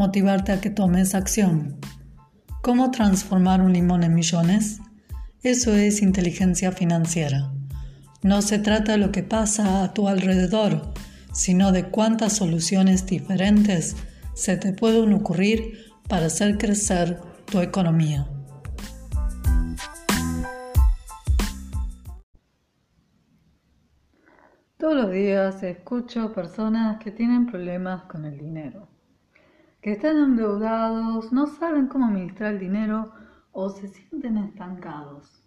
motivarte a que tomes acción. ¿Cómo transformar un limón en millones? Eso es inteligencia financiera. No se trata de lo que pasa a tu alrededor, sino de cuántas soluciones diferentes se te pueden ocurrir para hacer crecer tu economía. Todos los días escucho personas que tienen problemas con el dinero que están endeudados, no saben cómo administrar el dinero o se sienten estancados.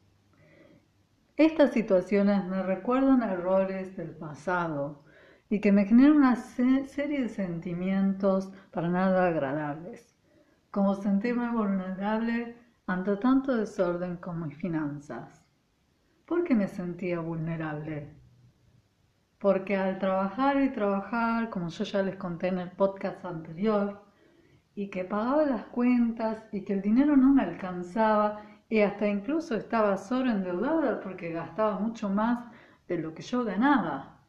Estas situaciones me recuerdan errores del pasado y que me generan una serie de sentimientos para nada agradables, como sentirme vulnerable ante tanto desorden como mis finanzas. ¿Por qué me sentía vulnerable? Porque al trabajar y trabajar, como yo ya les conté en el podcast anterior, y que pagaba las cuentas y que el dinero no me alcanzaba y hasta incluso estaba sobreendeudada porque gastaba mucho más de lo que yo ganaba.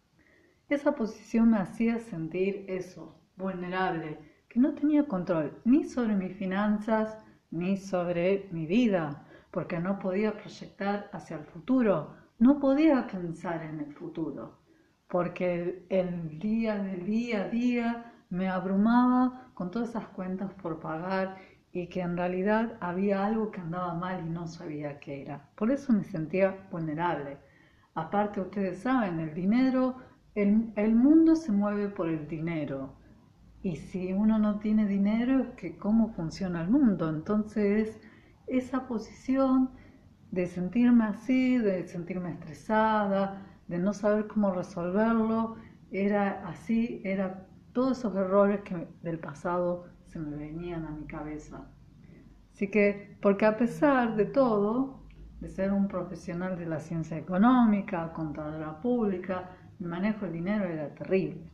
Esa posición me hacía sentir eso, vulnerable, que no tenía control ni sobre mis finanzas ni sobre mi vida, porque no podía proyectar hacia el futuro, no podía pensar en el futuro, porque el día del día a día me abrumaba con todas esas cuentas por pagar y que en realidad había algo que andaba mal y no sabía qué era. Por eso me sentía vulnerable. Aparte, ustedes saben, el dinero, el, el mundo se mueve por el dinero. Y si uno no tiene dinero, que cómo funciona el mundo. Entonces, esa posición de sentirme así, de sentirme estresada, de no saber cómo resolverlo, era así, era todos esos errores que del pasado se me venían a mi cabeza. Así que, porque a pesar de todo, de ser un profesional de la ciencia económica, contadora pública, mi manejo del dinero era terrible.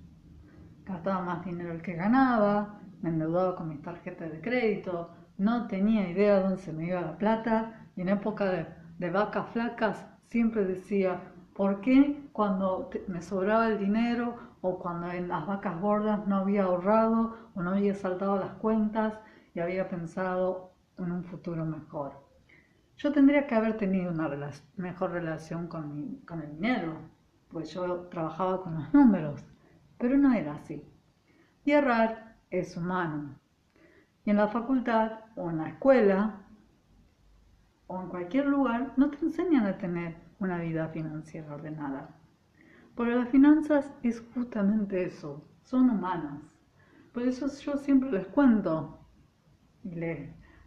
Gastaba más dinero del que ganaba, me endeudaba con mis tarjetas de crédito, no tenía idea de dónde se me iba la plata y en época de vacas flacas siempre decía, ¿por qué cuando me sobraba el dinero o cuando en las vacas gordas no había ahorrado o no había saltado las cuentas y había pensado en un futuro mejor. Yo tendría que haber tenido una mejor relación con, con el dinero, pues yo trabajaba con los números, pero no era así. Y errar es humano. Y en la facultad o en la escuela o en cualquier lugar no te enseñan a tener una vida financiera ordenada. Porque las finanzas es justamente eso, son humanas. Por eso yo siempre les cuento, y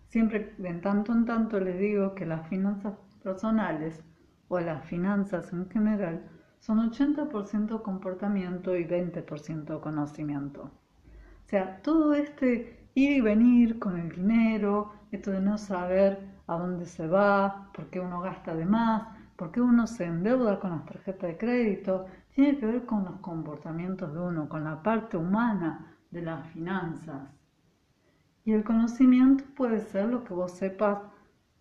siempre de tanto en tanto les digo que las finanzas personales o las finanzas en general son 80% comportamiento y 20% conocimiento. O sea, todo este ir y venir con el dinero, esto de no saber a dónde se va, por qué uno gasta de más, por qué uno se endeuda con las tarjetas de crédito, tiene que ver con los comportamientos de uno, con la parte humana de las finanzas. Y el conocimiento puede ser lo que vos sepas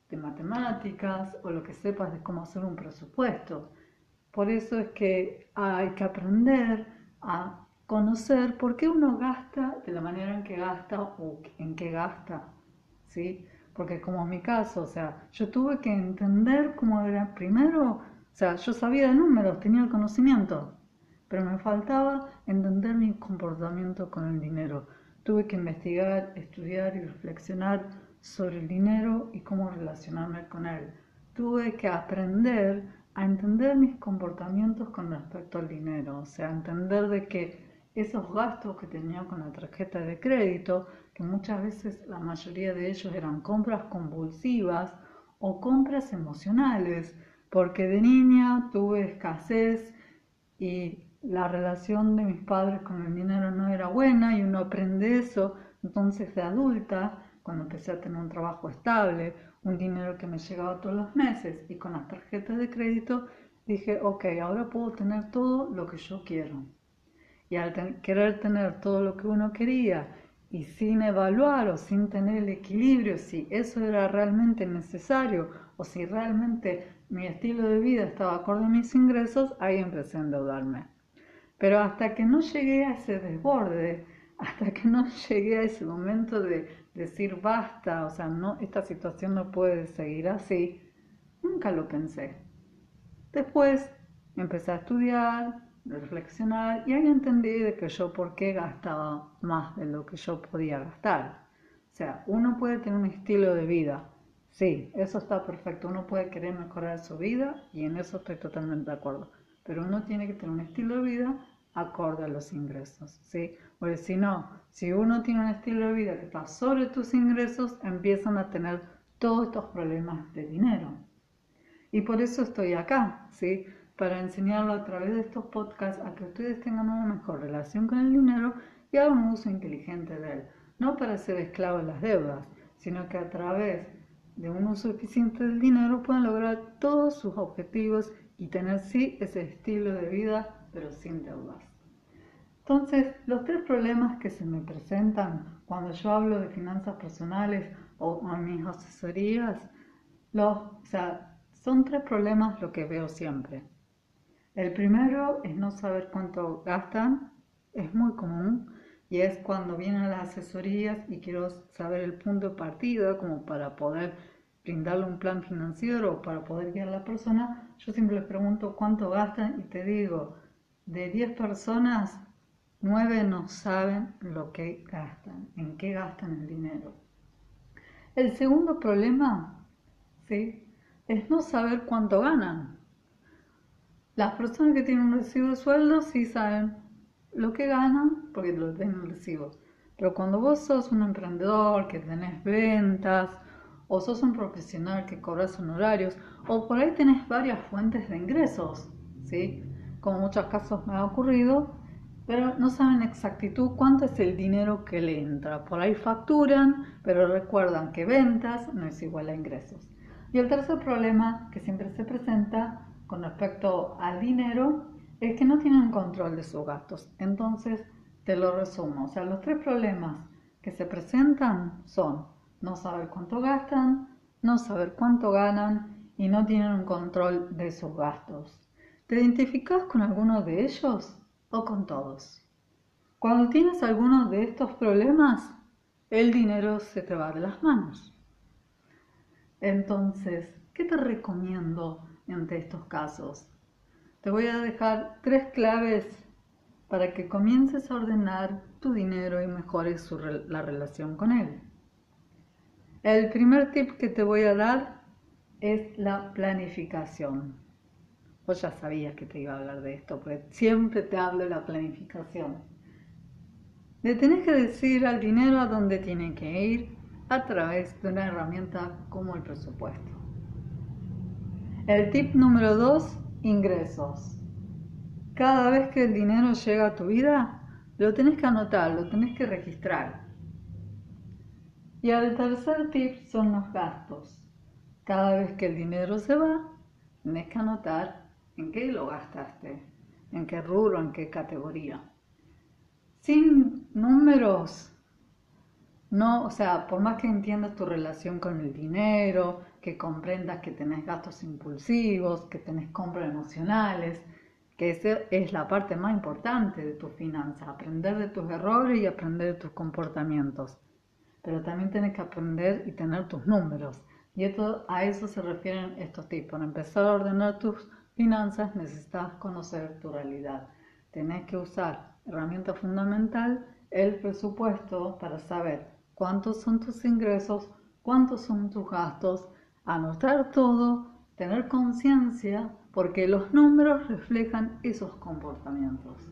de matemáticas o lo que sepas de cómo hacer un presupuesto. Por eso es que hay que aprender a conocer por qué uno gasta de la manera en que gasta o en qué gasta. ¿sí? Porque como en mi caso, o sea, yo tuve que entender cómo era primero o sea, yo sabía de números, tenía el conocimiento, pero me faltaba entender mi comportamiento con el dinero. Tuve que investigar, estudiar y reflexionar sobre el dinero y cómo relacionarme con él. Tuve que aprender a entender mis comportamientos con respecto al dinero, o sea, entender de que esos gastos que tenía con la tarjeta de crédito, que muchas veces la mayoría de ellos eran compras convulsivas o compras emocionales, porque de niña tuve escasez y la relación de mis padres con el dinero no era buena y uno aprende eso Entonces de adulta, cuando empecé a tener un trabajo estable, un dinero que me llegaba todos los meses y con las tarjetas de crédito, dije, ok, ahora puedo tener todo lo que yo quiero. Y al querer tener todo lo que uno quería y sin evaluar o sin tener el equilibrio si eso era realmente necesario o si realmente mi estilo de vida estaba acorde a mis ingresos, ahí empecé a endeudarme. Pero hasta que no llegué a ese desborde, hasta que no llegué a ese momento de decir basta, o sea, no, esta situación no puede seguir así, nunca lo pensé. Después empecé a estudiar, reflexionar y ahí entendí de que yo por qué gastaba más de lo que yo podía gastar. O sea, uno puede tener un estilo de vida, sí, eso está perfecto, uno puede querer mejorar su vida y en eso estoy totalmente de acuerdo, pero uno tiene que tener un estilo de vida acorde a los ingresos, ¿sí? Porque si no, si uno tiene un estilo de vida que está sobre tus ingresos, empiezan a tener todos estos problemas de dinero. Y por eso estoy acá, ¿sí? Para enseñarlo a través de estos podcasts a que ustedes tengan una mejor relación con el dinero y hagan un uso inteligente de él. No para ser esclavos de las deudas, sino que a través de un uso eficiente del dinero puedan lograr todos sus objetivos y tener sí ese estilo de vida pero sin deudas. Entonces, los tres problemas que se me presentan cuando yo hablo de finanzas personales o en mis asesorías, los, o sea, son tres problemas lo que veo siempre. El primero es no saber cuánto gastan, es muy común y es cuando vienen las asesorías y quiero saber el punto de partida como para poder brindarle un plan financiero o para poder guiar a la persona, yo siempre les pregunto cuánto gastan y te digo, de 10 personas, 9 no saben lo que gastan, en qué gastan el dinero. El segundo problema, ¿sí? Es no saber cuánto ganan. Las personas que tienen un recibo de sueldo sí saben lo que ganan porque lo tienen en recibo. Pero cuando vos sos un emprendedor que tenés ventas, o sos un profesional que cobras honorarios, o por ahí tenés varias fuentes de ingresos, ¿sí? como muchos casos me ha ocurrido, pero no saben exactitud cuánto es el dinero que le entra. Por ahí facturan, pero recuerdan que ventas no es igual a ingresos. Y el tercer problema que siempre se presenta con respecto al dinero es que no tienen control de sus gastos. Entonces, te lo resumo. O sea, los tres problemas que se presentan son no saber cuánto gastan, no saber cuánto ganan y no tienen un control de sus gastos. ¿Te identificas con alguno de ellos o con todos? Cuando tienes alguno de estos problemas, el dinero se te va de las manos. Entonces, ¿qué te recomiendo ante estos casos? Te voy a dejar tres claves para que comiences a ordenar tu dinero y mejores la relación con él. El primer tip que te voy a dar es la planificación. Vos ya sabías que te iba a hablar de esto, porque siempre te hablo de la planificación. Le tenés que decir al dinero a dónde tiene que ir a través de una herramienta como el presupuesto. El tip número dos, ingresos. Cada vez que el dinero llega a tu vida, lo tenés que anotar, lo tenés que registrar. Y el tercer tip son los gastos. Cada vez que el dinero se va, tenés que anotar ¿En qué lo gastaste? ¿En qué rubro? ¿En qué categoría? Sin números, no, o sea, por más que entiendas tu relación con el dinero, que comprendas que tenés gastos impulsivos, que tenés compras emocionales, que esa es la parte más importante de tu finanza, aprender de tus errores y aprender de tus comportamientos. Pero también tienes que aprender y tener tus números. Y esto, a eso se refieren estos tipos, empezar a ordenar tus finanzas necesitas conocer tu realidad. Tenés que usar herramienta fundamental, el presupuesto, para saber cuántos son tus ingresos, cuántos son tus gastos, anotar todo, tener conciencia, porque los números reflejan esos comportamientos.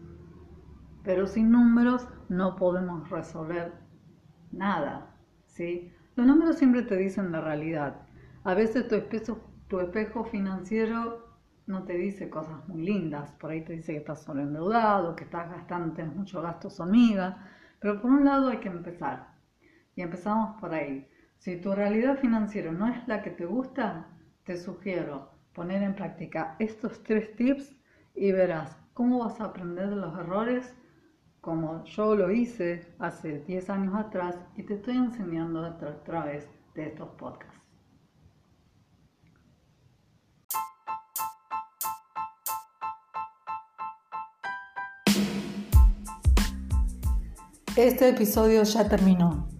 Pero sin números no podemos resolver nada, ¿sí? Los números siempre te dicen la realidad. A veces tu espejo, tu espejo financiero no te dice cosas muy lindas, por ahí te dice que estás sobreendeudado, que estás gastando, tienes mucho gasto hormiga, pero por un lado hay que empezar, Y empezamos por ahí. Si tu realidad financiera no es la que te gusta, te sugiero poner en práctica estos tres tips y verás cómo vas a aprender de los errores como yo lo hice hace 10 años atrás y te estoy enseñando a través de estos podcasts. Este episodio ya terminó.